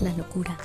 la locura.